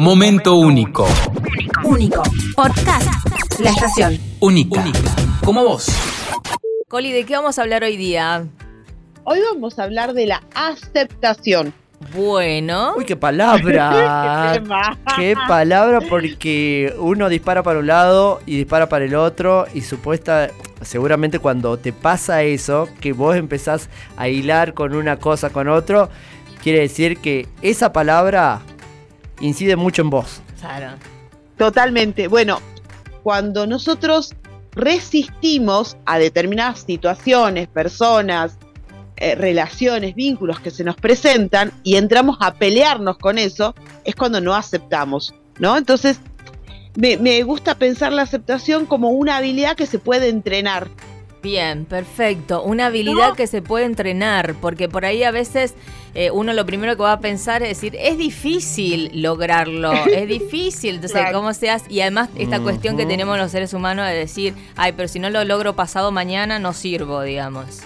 Momento único. Único. Podcast. La estación. Única. Como vos. Coli, ¿de qué vamos a hablar hoy día? Hoy vamos a hablar de la aceptación. Bueno. Uy, qué palabra. Qué tema. qué palabra porque uno dispara para un lado y dispara para el otro y supuesta seguramente cuando te pasa eso, que vos empezás a hilar con una cosa con otro, quiere decir que esa palabra incide mucho en vos. Claro. Totalmente. Bueno, cuando nosotros resistimos a determinadas situaciones, personas, eh, relaciones, vínculos que se nos presentan y entramos a pelearnos con eso, es cuando no aceptamos, ¿no? Entonces, me, me gusta pensar la aceptación como una habilidad que se puede entrenar. Bien, perfecto. Una habilidad ¿No? que se puede entrenar, porque por ahí a veces eh, uno lo primero que va a pensar es decir, es difícil lograrlo, es difícil, entonces, Claro. ¿cómo se hace? Y además esta cuestión que tenemos los seres humanos de decir, ay, pero si no lo logro pasado mañana, no sirvo, digamos.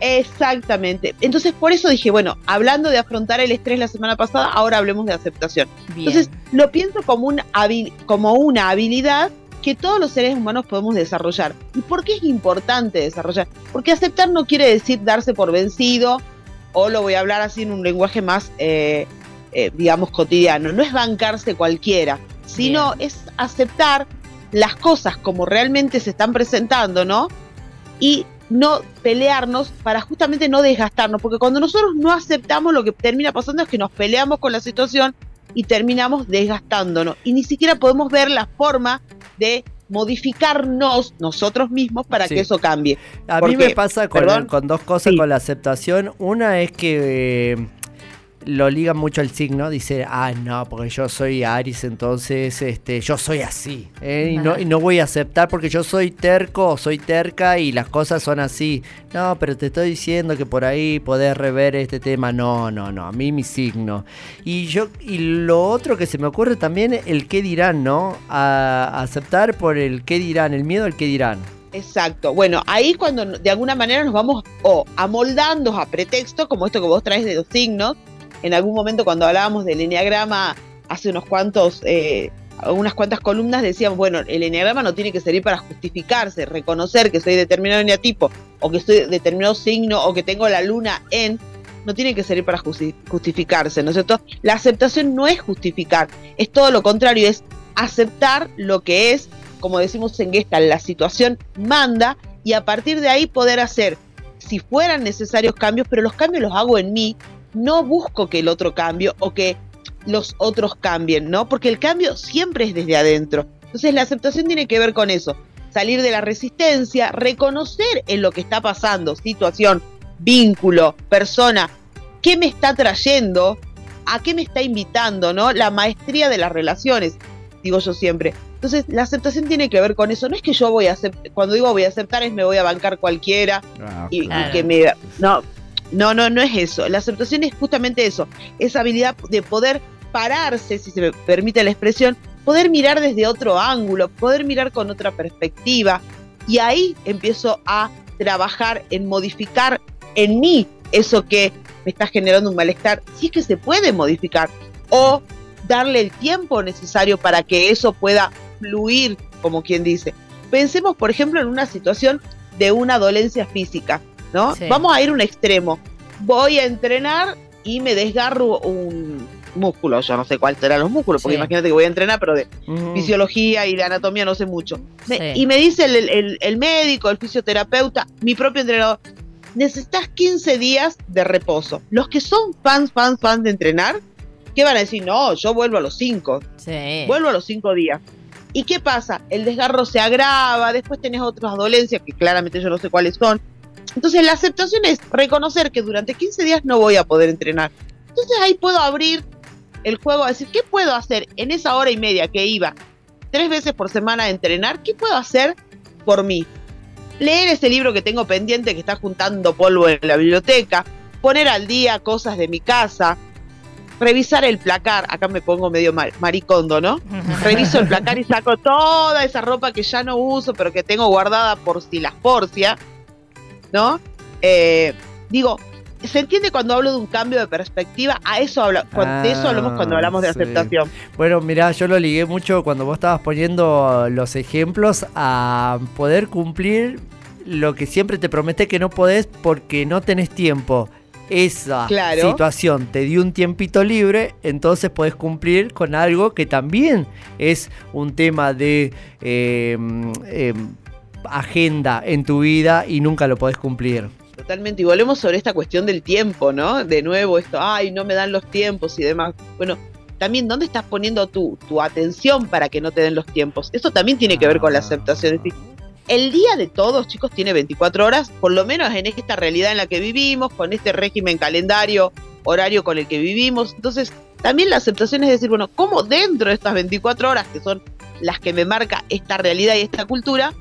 Exactamente. Entonces, por eso dije, bueno, hablando de afrontar el estrés la semana pasada, ahora hablemos de aceptación. Bien. Entonces, lo pienso como, un habil- como una habilidad que todos los seres humanos podemos desarrollar. ¿Y por qué es importante desarrollar? Porque aceptar no quiere decir darse por vencido, o lo voy a hablar así en un lenguaje más, eh, eh, digamos, cotidiano. No es bancarse cualquiera, sino es aceptar las cosas como realmente se están presentando, ¿no? Y no pelearnos para justamente no desgastarnos, porque cuando nosotros no aceptamos lo que termina pasando es que nos peleamos con la situación y terminamos desgastándonos y ni siquiera podemos ver la forma de modificarnos nosotros mismos para Sí. que eso cambie. A ¿Por mí qué? me pasa con, dos cosas Sí. con la aceptación. Una es que eh, lo ligan mucho al signo. Dice, ah, no, porque yo soy Aries, entonces este, yo soy así. ¿eh? Y, no, y no voy a aceptar porque yo soy terco o soy terca y las cosas son así. No, pero te estoy diciendo que por ahí podés rever este tema. No, no, no, a mí mi signo. Y yo y lo otro que se me ocurre también, el qué dirán, ¿no? A, aceptar por el qué dirán, el miedo al qué dirán. Exacto. Bueno, ahí cuando de alguna manera nos vamos o amoldando a pretexto, como esto que vos traes de los signos, en algún momento cuando hablábamos del enneagrama hace unos cuantos, eh, unas cuantas columnas decíamos, bueno, el enneagrama no tiene que servir para justificarse, reconocer que soy determinado eneatipo o que soy determinado signo o que tengo la luna en, no tiene que servir para justi- justificarse, ¿no es cierto? La aceptación no es justificar, es todo lo contrario, es aceptar lo que es como decimos en Gestalt, la situación manda y a partir de ahí poder hacer, si fueran necesarios cambios, pero los cambios los hago en mí, no busco que el otro cambie o que los otros cambien, ¿no? Porque el cambio siempre es desde adentro. Entonces la aceptación tiene que ver con eso, salir de la resistencia, reconocer en lo que está pasando, situación, vínculo, persona, qué me está trayendo, a qué me está invitando, ¿no? La maestría de las relaciones, digo yo siempre. Entonces, la aceptación tiene que ver con eso. No es que yo voy a aceptar, cuando digo voy a aceptar es me voy a bancar cualquiera y, y Claro. que me... No, no, no, no es eso. La aceptación es justamente eso. Esa habilidad de poder pararse, si se me permite la expresión, poder mirar desde otro ángulo, poder mirar con otra perspectiva. Y ahí empiezo a trabajar en modificar en mí eso que me está generando un malestar, si es que se puede modificar, o darle el tiempo necesario para que eso pueda fluir, como quien dice. Pensemos, por ejemplo, en una situación de una dolencia física, ¿no? Sí. Vamos a ir a un extremo. Voy a entrenar y me desgarro un músculo, yo no sé cuál serán los músculos, porque Sí. imagínate que voy a entrenar, pero de Mm. fisiología y de anatomía no sé mucho. Me-. Y me dice el, el- el médico, el fisioterapeuta, mi propio entrenador, necesitas 15 días de reposo. Los que son fans, fans, fans de entrenar, ¿qué van a decir? No, yo vuelvo a los 5, Sí. vuelvo a los 5 días. ¿Y qué pasa? El desgarro se agrava, después tenés otras dolencias que claramente yo no sé cuáles son. Entonces la aceptación es reconocer que durante 15 días no voy a poder entrenar. Entonces ahí puedo abrir el juego a decir, ¿qué puedo hacer en esa hora y media que iba tres veces por semana a entrenar? ¿Qué puedo hacer por mí? Leer ese libro que tengo pendiente que está juntando polvo en la biblioteca, poner al día cosas de mi casa, revisar el placar, acá me pongo medio mar- maricondo, ¿no? Reviso el placar y saco toda esa ropa que ya no uso, pero que tengo guardada por si las porcia, ¿no? Eh, digo, ¿Se entiende cuando hablo de un cambio de perspectiva? A eso habla, cuando- de eso hablamos cuando Ah, hablamos de sí. aceptación. Bueno, mirá, yo lo ligué mucho cuando vos estabas poniendo los ejemplos a poder cumplir lo que siempre te prometé que no podés porque no tenés tiempo. Esa Claro. situación te dio un tiempito libre, entonces podés cumplir con algo que también es un tema de eh, eh, agenda en tu vida y nunca lo podés cumplir. Totalmente. Y volvemos sobre esta cuestión del tiempo, ¿no? De nuevo, esto, ay, no me dan los tiempos y demás. Bueno, también, ¿dónde estás poniendo tu, tu atención para que no te den los tiempos? Eso también tiene que ver con la Ah. aceptación. Es decir, el día de todos, chicos, tiene 24 horas, por lo menos en esta realidad en la que vivimos, con este régimen calendario, horario con el que vivimos. Entonces, también la aceptación es decir, bueno, ¿cómo dentro de estas 24 horas, que son las que me marca esta realidad y esta cultura,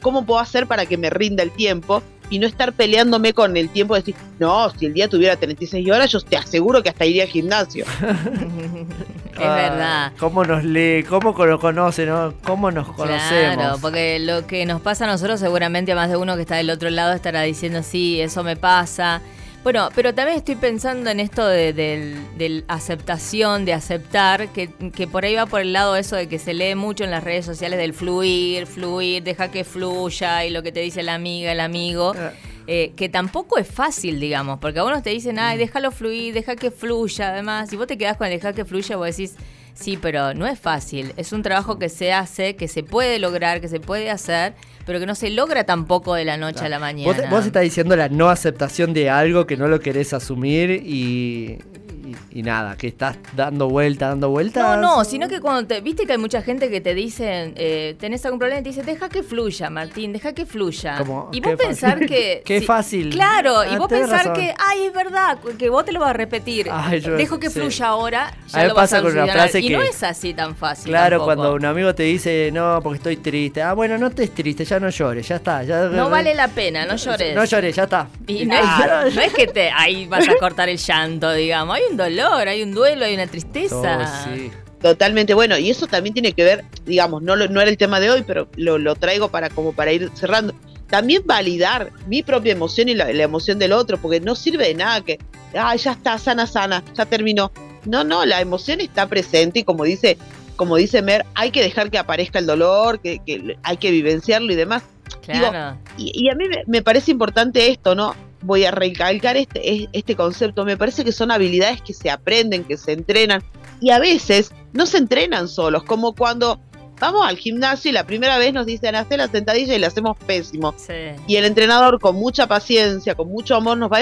cómo puedo hacer para que me rinda el tiempo y no estar peleándome con el tiempo de decir, no, si el día tuviera 36 horas, yo te aseguro que hasta iría al gimnasio. es Ah, verdad. ¿Cómo nos lee? ¿Cómo nos conoce? ¿no? ¿Cómo nos conocemos? Claro, porque lo que nos pasa a nosotros seguramente a más de uno que está del otro lado estará diciendo, sí, eso me pasa. Bueno, pero también estoy pensando en esto de, del aceptación, de aceptar, que, que por ahí va por el lado eso de que se lee mucho en las redes sociales del fluir, fluir, deja que fluya y lo que te dice la amiga, el amigo. Ah. eh, que tampoco es fácil, digamos, porque a unos te dicen, ay, déjalo fluir, deja que fluya, además, y vos te quedás con el dejar que fluya, vos decís, sí, pero no es fácil, es un trabajo que se hace, que se puede lograr, que se puede hacer, pero que no se logra tampoco de la noche a la mañana. Vos, vos estás diciendo la no aceptación de algo que no lo querés asumir y, y, nada, que estás dando vuelta, dando vueltas. No, no, sino que cuando te. Viste que hay mucha gente que te dice, eh, tenés algún problema y te dice, deja que fluya, Martín, deja que fluya. Como, y vos pensar fácil. que. Qué fácil. Claro, y Ah, vos pensar razón. que, ay, es verdad, que vos te lo vas a repetir. Ay, yo- Dejo que sí. fluya ahora, ya A mí lo me vas pasa a con una frase Y no que- es así tan fácil. Claro, tampoco. cuando un amigo te dice, no, porque estoy triste. Ah, bueno, no estés triste, ya no llores, ya está. Ya, No vale la pena, no llores. No llores, ya está. Y no, es, no es que te, ahí vas a cortar el llanto, digamos. Hay un dolor, hay un duelo, hay una tristeza. Oh, sí. Totalmente bueno, y eso también tiene que ver, digamos, no, no era el tema de hoy, pero lo, lo traigo para como para ir cerrando. También validar mi propia emoción y la, la emoción del otro, porque no sirve de nada que, ah, ya está, sana, sana, ya terminó. No, no, la emoción está presente y como dice, como dice Mer, hay que dejar que aparezca el dolor, que, que hay que vivenciarlo y demás. Claro. Y, y a mí me, me parece importante esto, ¿no? Voy a recalcar este, es- este concepto. Me parece que son habilidades que se aprenden, que se entrenan. Y a veces no se entrenan solos, como cuando vamos al gimnasio y la primera vez nos dicen hacer la sentadilla y la hacemos pésimo. Sí. Y el entrenador con mucha paciencia, con mucho amor nos va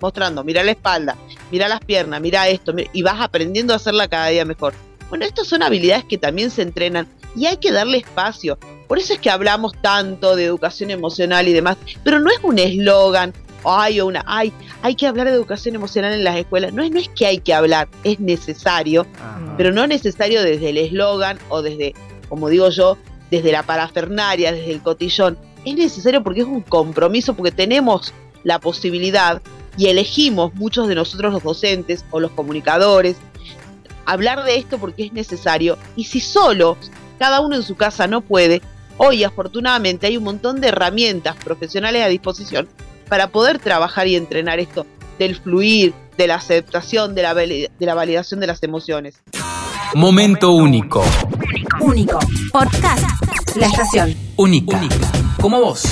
mostrando, mira la espalda, mira las piernas, mira esto, y vas aprendiendo a hacerla cada día mejor. Bueno, estas son habilidades que también se entrenan y hay que darle espacio. Por eso es que hablamos tanto de educación emocional y demás, pero no es un eslogan, ay, o una, ay, hay que hablar de educación emocional en las escuelas. No es, no es que hay que hablar, es necesario, Ajá. pero no necesario desde el eslogan o desde, como digo yo, desde la parafernaria, desde el cotillón. Es necesario porque es un compromiso, porque tenemos la posibilidad y elegimos muchos de nosotros los docentes o los comunicadores hablar de esto porque es necesario. Y si solo cada uno en su casa no puede, hoy afortunadamente hay un montón de herramientas profesionales a disposición para poder trabajar y entrenar esto del fluir, de la aceptación, de la, de la validación de las emociones. Momento único. Único. Podcast. La estación. Única. Como vos.